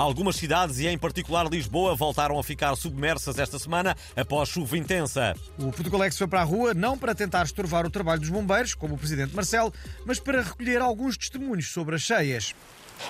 Algumas cidades, e em particular Lisboa, voltaram a ficar submersas esta semana após chuva intensa. O Portugalex foi para a rua não para tentar estorvar o trabalho dos bombeiros, como o presidente Marcelo, mas para recolher alguns testemunhos sobre as cheias.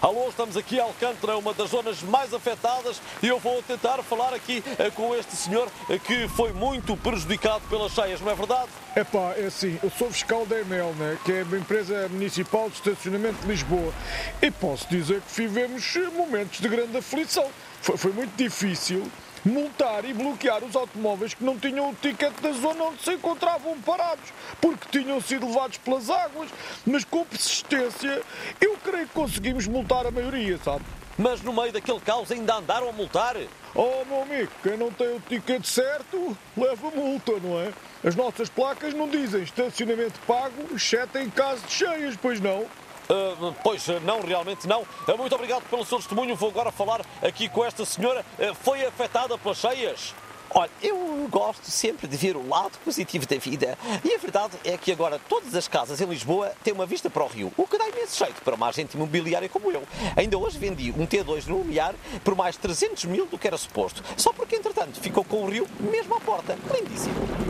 Alô, estamos aqui em Alcântara, uma das zonas mais afetadas, e eu vou tentar falar aqui eh, com este senhor eh, que foi muito prejudicado pelas cheias, não é verdade? É pá, é assim, eu sou fiscal da EMEL, né, que é a empresa municipal de estacionamento de Lisboa, e posso dizer que vivemos momentos de grande aflição. Foi, foi muito difícil multar e bloquear os automóveis que não tinham o ticket da zona onde se encontravam parados, porque tinham sido levados pelas águas, mas com persistência eu creio que conseguimos multar a maioria, sabe? Mas no meio daquele caos ainda andaram a multar? Oh, meu amigo, quem não tem o ticket certo, leva multa, não é? As nossas placas não dizem estacionamento pago, exceto em caso de cheias, pois não? Uh, pois não, realmente não. Uh, muito obrigado pelo seu testemunho. Vou agora falar aqui com esta senhora. Foi afetada pelas cheias? Olha, eu gosto sempre de ver o lado positivo da vida. E a verdade é que agora todas as casas em Lisboa têm uma vista para o rio, o que dá imenso jeito para uma agente imobiliária como eu. Ainda hoje vendi um T2 no Lumiar por mais 300 mil do que era suposto, só porque entretanto ficou com o rio mesmo à porta. Lindíssimo.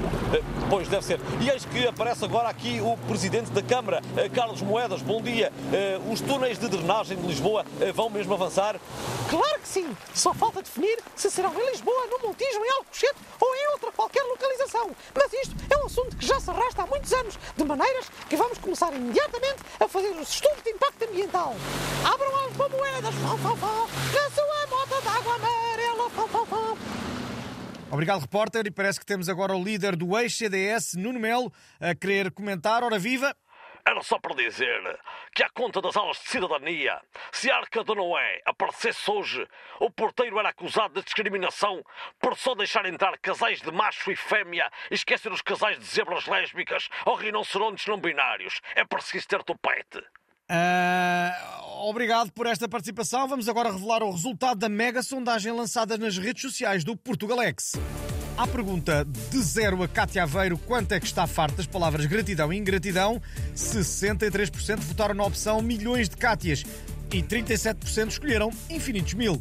Pois deve ser. E eis que aparece agora aqui o Presidente da Câmara, Carlos Moedas. Bom dia. Os túneis de drenagem de Lisboa vão mesmo avançar? Claro que sim. Só falta definir se serão em Lisboa, no Montijo, em Alcochete ou em outra qualquer localização. Mas isto é um assunto que já se arrasta há muitos anos, de maneiras que vamos começar imediatamente a fazer os estudos de impacto ambiental. Abram as moedas, fal, fal, fal, na sua moto d'água amarela, fal, fal, fal. Obrigado, repórter. E parece que temos agora o líder do ex-CDS, Nuno Melo, a querer comentar. Ora, viva! Era só para dizer que, à conta das aulas de cidadania, se a Arca de Noé aparecesse hoje, o porteiro era acusado de discriminação por só deixar entrar casais de macho e fêmea e esquecer os casais de zebras lésbicas ou rinocerontes não binários. É preciso ter topete. Uh, obrigado por esta participação. Vamos agora revelar o resultado da mega sondagem lançada nas redes sociais do Portugalex. À pergunta de zero a Cátia Aveiro quanto é que está farto das palavras gratidão e ingratidão, 63% votaram na opção milhões de Cátias e 37% escolheram infinitos mil.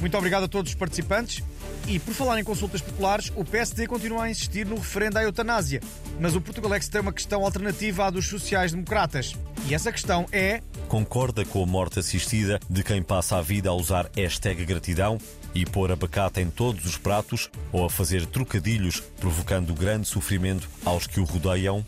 Muito obrigado a todos os participantes. E por falar em consultas populares, o PSD continua a insistir no referendo à eutanásia. Mas o Portugalex tem uma questão alternativa à dos sociais-democratas. E essa questão é. Concorda com a morte assistida de quem passa a vida a usar hashtag gratidão e pôr abacate em todos os pratos ou a fazer trocadilhos, provocando grande sofrimento aos que o rodeiam?